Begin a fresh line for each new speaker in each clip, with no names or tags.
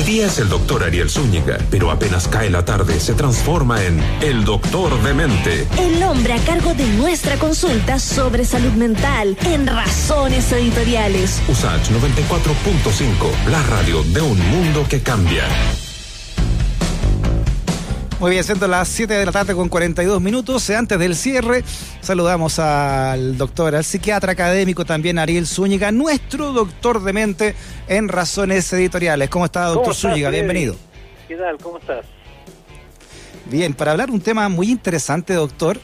De día es el doctor Ariel Zúñiga, pero apenas cae la tarde se transforma en el doctor de mente.
El hombre a cargo de nuestra consulta sobre salud mental en Razones Editoriales.
USACH 94.5, la radio de un mundo que cambia.
Muy bien, siendo las 7 de la tarde con 42 minutos. Antes del cierre, saludamos al doctor, al psiquiatra académico también, Ariel Zúñiga, nuestro doctor de mente en Razones Editoriales. ¿Cómo está, doctor Zúñiga? Bienvenido.
¿Qué tal? ¿Cómo estás?
Bien, para hablar un tema muy interesante, doctor,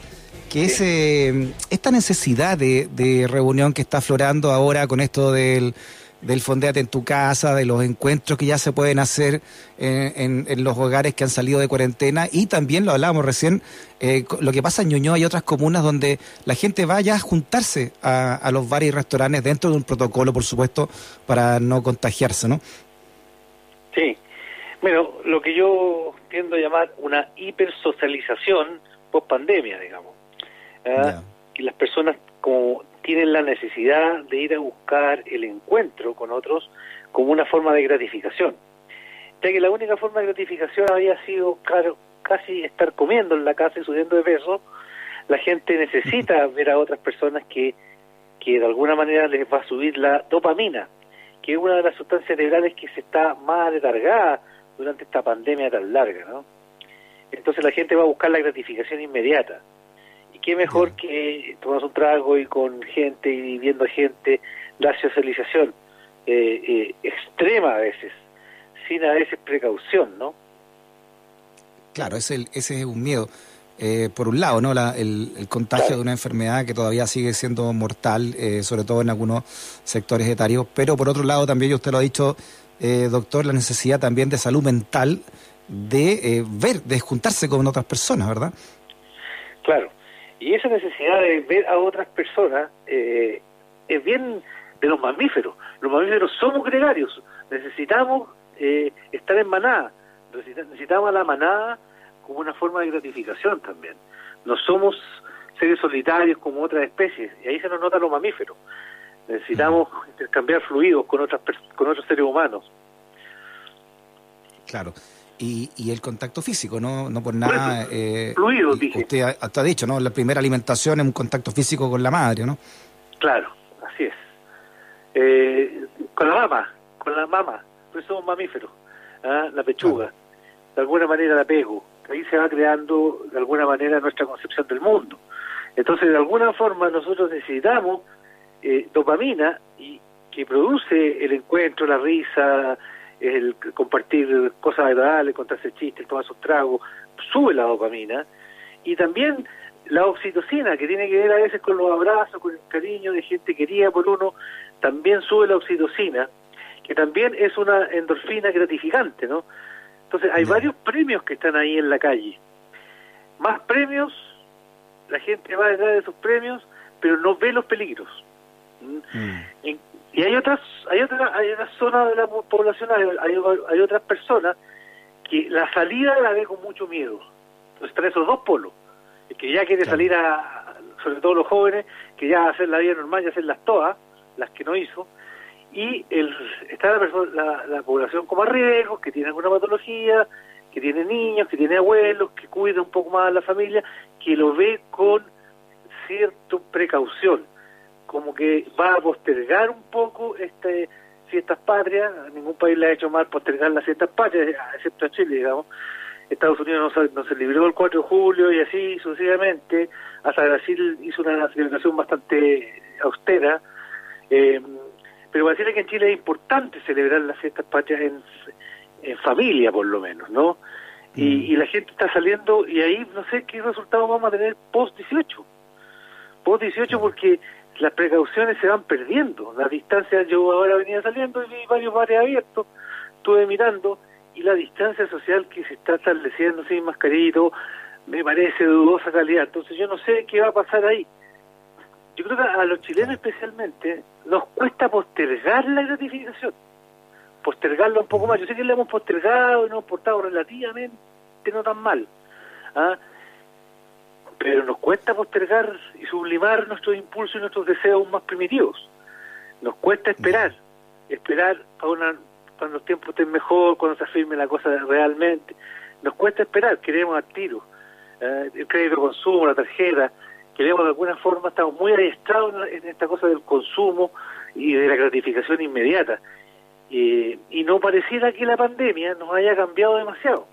que es eh, esta necesidad de, de reunión que está aflorando ahora con esto del del Fondeate en tu casa, de los encuentros que ya se pueden hacer en, en, los hogares que han salido de cuarentena y también lo hablábamos recién, eh, lo que pasa en Ñuñoa y otras comunas donde la gente vaya a juntarse a, a, los bares y restaurantes dentro de un protocolo, por supuesto, para no contagiarse, ¿no?
Sí. Bueno, lo que yo tiendo a llamar una hipersocialización post pandemia, digamos. ¿eh? Y las personas como tienen la necesidad de ir a buscar el encuentro con otros como una forma de gratificación. Ya que la única forma de gratificación había sido claro, casi estar comiendo en la casa y subiendo de peso, la gente necesita ver a otras personas que, que de alguna manera les va a subir la dopamina, que es una de las sustancias cerebrales que se está más letargada durante esta pandemia tan larga, ¿no? Entonces la gente va a buscar la gratificación inmediata qué mejor que tomas un trago y con gente y viendo gente, la socialización eh, eh, extrema a veces, sin a veces precaución, ¿no?
Claro, ese, ese es un miedo. Eh, por un lado, ¿no? el, contagio de una enfermedad que todavía sigue siendo mortal, sobre todo en algunos sectores etarios, pero por otro lado también, usted lo ha dicho, doctor, la necesidad también de salud mental, de ver, de juntarse con otras personas, ¿verdad?
Claro, y esa necesidad de ver a otras personas eh, es bien de los mamíferos. Los mamíferos somos gregarios, necesitamos eh, estar en manada, necesitamos a la manada como una forma de gratificación también. No somos seres solitarios como otras especies, y ahí se nos nota los mamíferos. Necesitamos intercambiar fluidos con, otras, con otros seres humanos.
Claro y, y el contacto físico, no, no por nada.
Eh, fluido,
dije. Usted ha, dicho, ¿no? La primera alimentación es un contacto físico con la madre, ¿no?
Claro, así es. Eh, con la mama, con la mama, pues somos mamíferos, ¿ah? la pechuga, de alguna manera el apego, ahí se va creando de alguna manera nuestra concepción del mundo. Entonces, de alguna forma, nosotros necesitamos eh, dopamina y que produce el encuentro, la risa, el compartir cosas agradables, contarse chistes, tomar sus tragos, sube la dopamina. Y también la oxitocina, que tiene que ver a veces con los abrazos, con el cariño de gente querida por uno, también sube la oxitocina, que también es una endorfina gratificante, ¿no? Entonces hay varios premios que están ahí en la calle. Más premios, la gente va detrás de esos premios, pero no ve los peligros. Mm. Y hay otras, hay otra, hay una zona de la población, hay, otras personas que la salida la ve con mucho miedo. Entonces están esos dos polos. El que ya quiere salir a, sobre todo los jóvenes, que ya hacer la vida normal y hacerlas todas, las que no hizo, y el, está la, persona, la, población como a riesgo, que tiene alguna patología, que tiene niños, que tiene abuelos, que cuida un poco más a la familia, que lo ve con cierta precaución como que va a postergar un poco este fiestas patrias, ningún país le ha hecho mal postergar las fiestas patrias, excepto a Chile, digamos. Estados Unidos no se, no se libró el 4 de julio y así sucesivamente, hasta Brasil hizo una celebración bastante austera, eh, pero a decirle que en Chile es importante celebrar las fiestas patrias en, en familia, por lo menos, ¿no? Y, mm. y, la gente está saliendo y ahí no sé qué resultados vamos a tener post 18. Post 18 porque las precauciones se van perdiendo. La distancia, yo ahora venía saliendo y vi varios bares abiertos, estuve mirando, y la distancia social que se está estableciendo sin mascarito me parece de dudosa calidad. Entonces yo no sé qué va a pasar ahí. Yo creo que a los chilenos especialmente nos cuesta postergar la gratificación, postergarlo un poco más. Yo sé que le hemos postergado y nos hemos portado relativamente no tan mal. ¿ah? Pero nos cuesta postergar y sublimar nuestros impulsos y nuestros deseos más primitivos. Nos cuesta esperar, esperar a una cuando los tiempos estén mejor, cuando se afirme la cosa realmente. Nos cuesta esperar, queremos al tiro. Eh, el crédito de consumo, la tarjeta, queremos de alguna forma, estamos muy adiestrados en, esta cosa del consumo y de la gratificación inmediata. y no pareciera que la pandemia nos haya cambiado demasiado.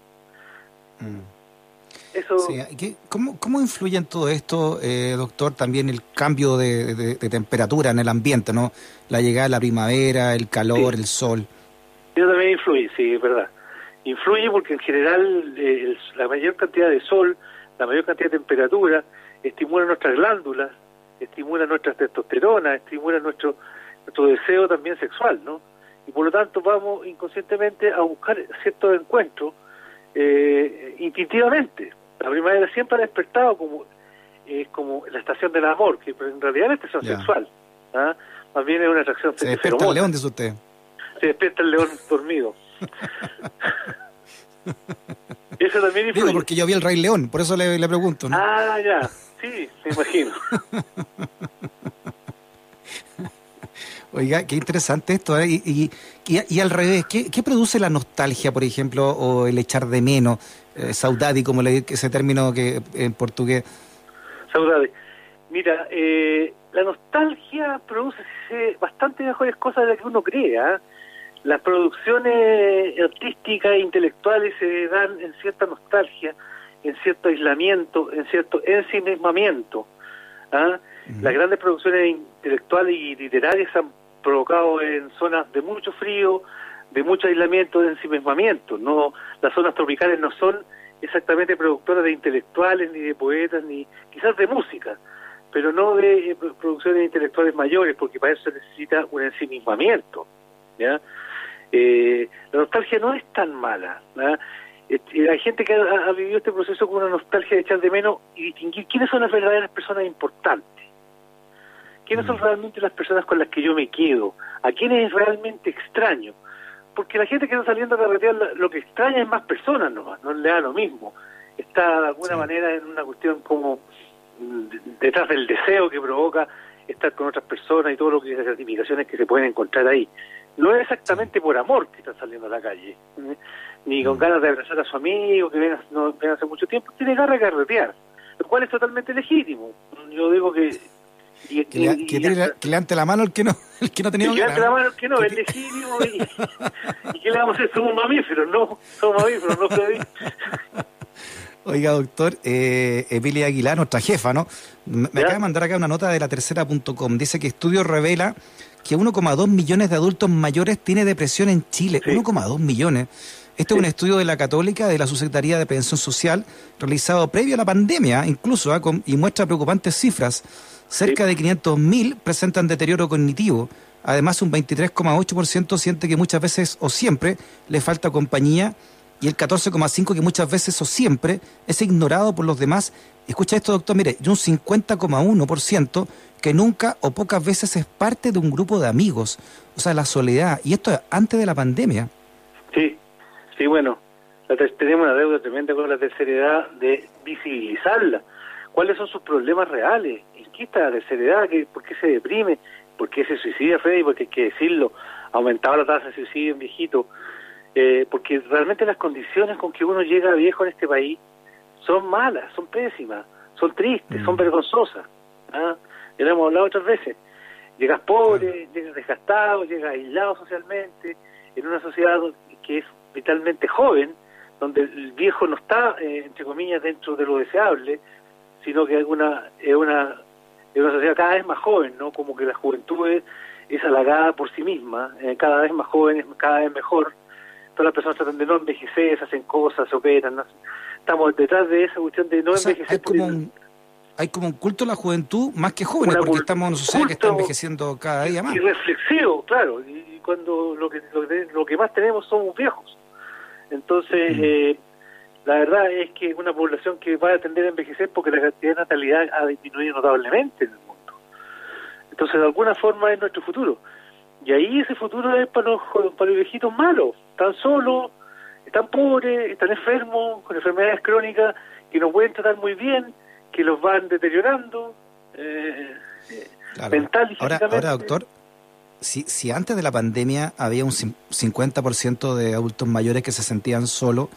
Mm. Eso... ¿cómo, ¿Cómo influye en todo esto, eh, doctor, también el cambio de, temperatura en el ambiente, no? La llegada de la primavera, el calor, el sol.
Eso también influye, sí, es verdad. Influye porque en general eh, la mayor cantidad de sol, la mayor cantidad de temperatura, estimula nuestras glándulas, estimula nuestra testosterona, estimula nuestro, nuestro deseo también sexual, ¿no? Y por lo tanto vamos inconscientemente a buscar ciertos encuentros eh, instintivamente. La primavera siempre ha despertado como es como la estación del amor, que en realidad es estación sexual. ¿ah? Más bien es una atracción
Se despierta el león, dice usted.
Se despierta el león dormido. Eso también influye.
Digo, porque yo vi el Rey León, por eso le, le pregunto. ¿no?
Ah, ya. Sí, me imagino.
Oiga, qué interesante esto. ¿eh? Y, y, al revés, ¿qué, ¿qué, produce la nostalgia, por ejemplo, o el echar de menos? Eh, saudade, como le ese término que en portugués.
Saudade. Mira, eh, la nostalgia produce bastante mejores cosas de las que uno crea. ¿ah? Las producciones artísticas e intelectuales se dan en cierta nostalgia, en cierto aislamiento, en cierto ensimismamiento. ¿ah? Las grandes producciones intelectuales y literarias han provocado en zonas de mucho frío, de mucho aislamiento, de ensimismamiento. No, las zonas tropicales no son exactamente productoras de intelectuales, ni de poetas, ni quizás de música, pero no de eh, producciones intelectuales mayores, porque para eso se necesita un ensimismamiento. ¿ya? Eh, la nostalgia no es tan mala. Este, hay gente que ha, vivido este proceso con una nostalgia de echar de menos y distinguir quiénes son las verdaderas personas importantes. ¿Quiénes son mm. realmente las personas con las que yo me quedo? ¿A quiénes es realmente extraño? Porque la gente que está saliendo a carretear lo que extraña es más personas nomás, no le da lo mismo. Está de alguna manera en una cuestión como mm, detrás del deseo que provoca estar con otras personas y todo lo que las gratificaciones que se pueden encontrar ahí. No es exactamente por amor que están saliendo a la calle, ¿eh? ni con mm. ganas de abrazar a su amigo que ven, no, ven hace mucho tiempo, tiene ganas de carretear, lo cual es totalmente legítimo. Yo digo que
y, que, le, que, levante la mano el que no, el que no tenía
Que levante la mano el que no, es legítimo. Y, y que le vamos a hacer, somos mamíferos, no, somos mamíferos, no Freddy.
Oiga, doctor, eh, Emilia Aguilar, nuestra jefa, ¿no? Me, acaba de mandar acá una nota de la tercera.com. Dice que estudio revela que 1,2 millones de adultos mayores tiene depresión en Chile. 1,2 millones. Este es un estudio de la Católica, de la Subsecretaría de Pensión Social, realizado previo a la pandemia, incluso, ¿ah? y muestra preocupantes cifras. Cerca de 500.000 presentan deterioro cognitivo. Además, un 23,8% siente que muchas veces o siempre le falta compañía y el 14,5% que muchas veces o siempre es ignorado por los demás. Escucha esto, doctor, mire, y un 50,1% que nunca o pocas veces es parte de un grupo de amigos. O sea, la soledad. Y esto antes de la pandemia.
Sí, bueno, tenemos una deuda tremenda con la tercera edad de visibilizarla. ¿Cuáles son sus problemas reales? qué está la tercera edad? ¿Por qué se deprime? ¿Por qué se suicida Freddy? Porque hay que decirlo, aumentaba la tasa de suicidio en viejito. Eh, porque realmente las condiciones con que uno llega viejo en este país son malas, son pésimas, son tristes, son mm. vergonzosas. ¿ah? Ya lo hemos hablado otras veces. Llegas pobre, llegas desgastado, llegas aislado socialmente, en una sociedad que es vitalmente joven, donde el viejo no está, eh, entre comillas, dentro de lo deseable, sino que es una, es una es una sociedad cada vez más joven, ¿no? Como que la juventud es, halagada por sí misma, eh, cada vez más joven, cada vez mejor. Todas las personas tratan de no envejecer, hacen cosas, se operan. Estamos detrás de esa cuestión de no envejecer.
Hay como, un, hay como un culto a la juventud más que jóvenes, porque estamos en una sociedad que está envejeciendo cada día más.
Y reflexivo, claro. Y cuando lo que, lo que, más tenemos somos viejos. Entonces, eh, la verdad es que es una población que va a tender a envejecer porque la cantidad de natalidad ha disminuido notablemente en el mundo. Entonces, de alguna forma es nuestro futuro. Y ahí ese futuro es para los, para los viejitos malos. Están solos, están pobres, están enfermos, con enfermedades crónicas que no pueden tratar muy bien, que los van deteriorando eh, mental y
ahora, ahora, doctor, si, si antes de la pandemia había un 50% de adultos mayores que se sentían solos,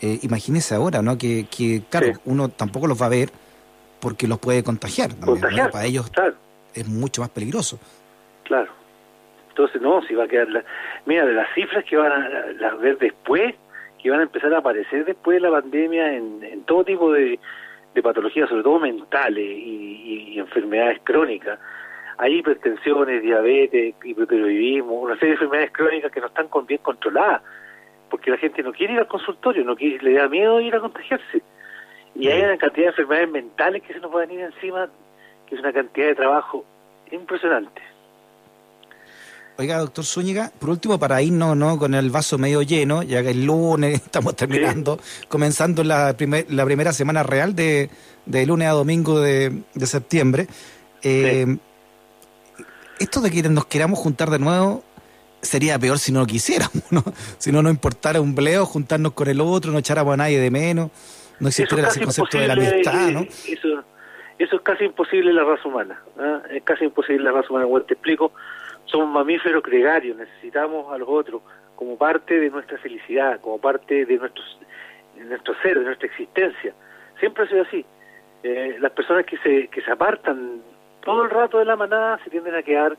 eh, imagínese ahora, ¿no? Que, que claro, uno tampoco los va a ver porque los puede contagiar.
contagiar
Para ellos es mucho más peligroso.
Claro. Entonces, no, si va a quedar... La... Mira, de las cifras que van a ver después, que van a empezar a aparecer después de la pandemia en, todo tipo de, patologías, sobre todo mentales y, enfermedades crónicas. Hay hipertensiones, diabetes, hipertiroidismo, una serie de enfermedades crónicas que no están bien controladas, porque la gente no quiere ir al consultorio, no quiere, le da miedo ir a contagiarse. Y hay una cantidad de enfermedades mentales que se nos pueden ir encima, que es una cantidad de trabajo impresionante.
Oiga, doctor Zúñiga, por último, para irnos ¿no? con el vaso medio lleno, ya que el lunes estamos terminando, comenzando la, la primera semana real de, de lunes a domingo de, septiembre. Eh, esto de que nos queramos juntar de nuevo sería peor si no lo quisiéramos, ¿no? Si no nos importara un bleo, juntarnos con el otro, no echáramos a nadie de menos, no existiera ese concepto de la amistad, ¿no?
Eso, eso es casi imposible en la raza humana, ¿ah? es casi imposible en la raza humana. Bueno, te explico somos mamíferos gregarios, necesitamos a los otros como parte de nuestra felicidad, como parte de, nuestros, de nuestro ser, de nuestra existencia. Siempre ha sido así. Eh, las personas que se, que se apartan todo el rato de la manada se tienden a quedar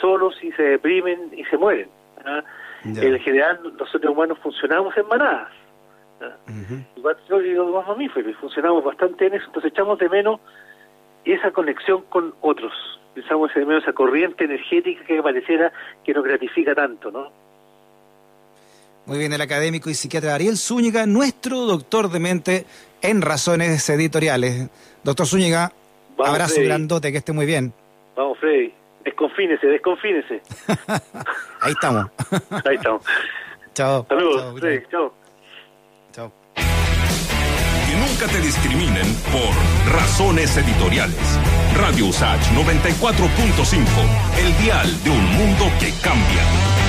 solos y se deprimen y se mueren. ¿ah? En general, los seres humanos funcionamos en manadas. ¿ah? Igual que los demás mamíferos, funcionamos bastante en eso, entonces echamos de menos esa conexión con otros pensamos en menos esa corriente energética que pareciera que nos gratifica tanto, ¿no?
Muy bien, el académico y psiquiatra Ariel Zúñiga, nuestro doctor de mente en razones editoriales. Doctor Zúñiga, abrazo grandote, que esté muy bien.
Vamos, Freddy, desconfínese, desconfínese.
Ahí estamos.
Ahí estamos.
Chao.
Saludos, Freddy, chao.
Chao.
Que nunca te discriminen por razones editoriales. Radio Usach 94.5, el dial de un mundo que cambia.